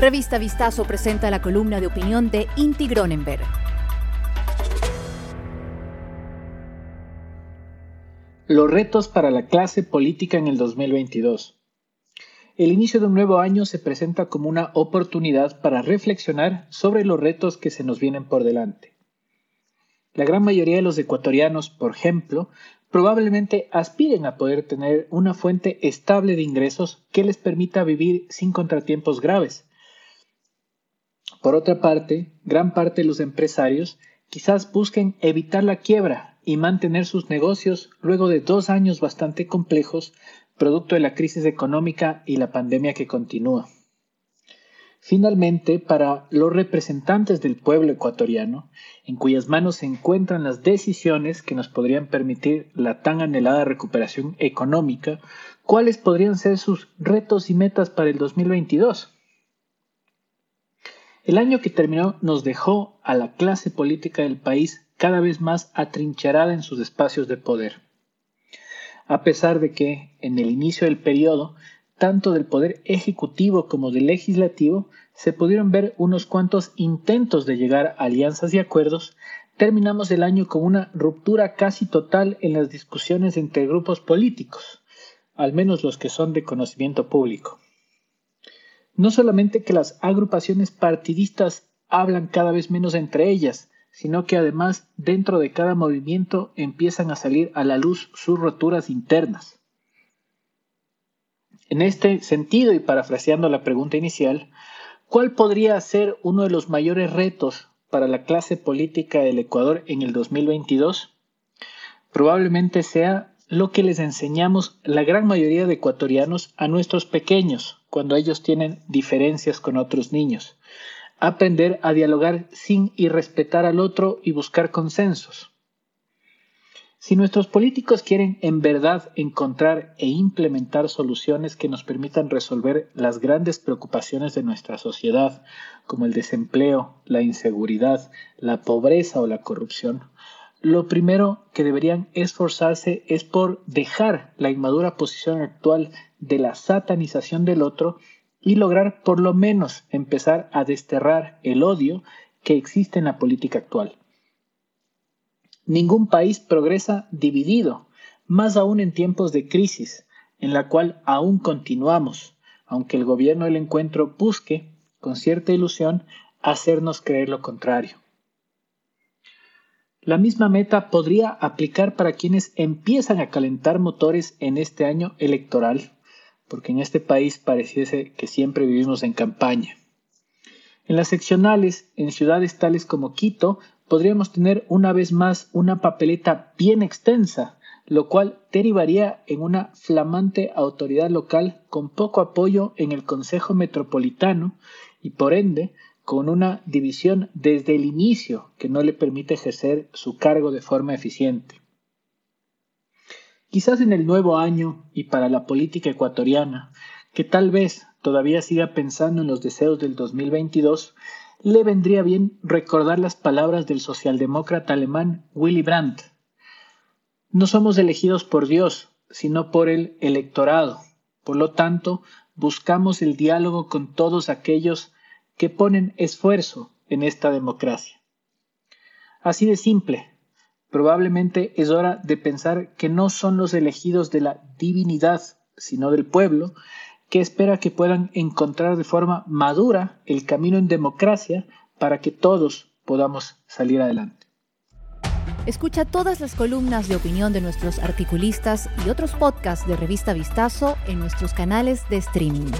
Revista Vistazo presenta la columna de opinión de Inti Gronenberg. Los retos para la clase política en el 2022. El inicio de un nuevo año se presenta como una oportunidad para reflexionar sobre los retos que se nos vienen por delante. La gran mayoría de los ecuatorianos, por ejemplo, probablemente aspiren a poder tener una fuente estable de ingresos que les permita vivir sin contratiempos graves. Por otra parte, gran parte de los empresarios quizás busquen evitar la quiebra y mantener sus negocios luego de dos años bastante complejos, producto de la crisis económica y la pandemia que continúa. Finalmente, para los representantes del pueblo ecuatoriano, en cuyas manos se encuentran las decisiones que nos podrían permitir la tan anhelada recuperación económica, ¿cuáles podrían ser sus retos y metas para el 2022? El año que terminó nos dejó a la clase política del país cada vez más atrincherada en sus espacios de poder. A pesar de que, en el inicio del periodo, tanto del Poder Ejecutivo como del Legislativo, se pudieron ver unos cuantos intentos de llegar a alianzas y acuerdos, terminamos el año con una ruptura casi total en las discusiones entre grupos políticos, al menos los que son de conocimiento público. No solamente que las agrupaciones partidistas hablan cada vez menos entre ellas, sino que además dentro de cada movimiento empiezan a salir a la luz sus roturas internas. En este sentido, y parafraseando la pregunta inicial, ¿cuál podría ser uno de los mayores retos para la clase política del Ecuador en el 2022? Probablemente sea lo que les enseñamos la gran mayoría de ecuatorianos a nuestros pequeños cuando ellos tienen diferencias con otros niños. Aprender a dialogar sin irrespetar al otro y buscar consensos. Si nuestros políticos quieren en verdad encontrar e implementar soluciones que nos permitan resolver las grandes preocupaciones de nuestra sociedad, como el desempleo, la inseguridad, la pobreza o la corrupción, lo primero que deberían esforzarse es por dejar la inmadura posición actual de la satanización del otro y lograr por lo menos empezar a desterrar el odio que existe en la política actual. Ningún país progresa dividido, más aún en tiempos de crisis, en la cual aún continuamos, aunque el gobierno del encuentro busque, con cierta ilusión, hacernos creer lo contrario. La misma meta podría aplicar para quienes empiezan a calentar motores en este año electoral, porque en este país pareciese que siempre vivimos en campaña. En las seccionales, en ciudades tales como Quito, podríamos tener una vez más una papeleta bien extensa, lo cual derivaría en una flamante autoridad local con poco apoyo en el Consejo Metropolitano y por ende con una división desde el inicio que no le permite ejercer su cargo de forma eficiente. Quizás en el nuevo año y para la política ecuatoriana, que tal vez todavía siga pensando en los deseos del 2022, le vendría bien recordar las palabras del socialdemócrata alemán Willy Brandt. No somos elegidos por Dios, sino por el electorado. Por lo tanto, buscamos el diálogo con todos aquellos que ponen esfuerzo en esta democracia. Así de simple, probablemente es hora de pensar que no son los elegidos de la divinidad, sino del pueblo, que espera que puedan encontrar de forma madura el camino en democracia para que todos podamos salir adelante. Escucha todas las columnas de opinión de nuestros articulistas y otros podcasts de Revista Vistazo en nuestros canales de streaming.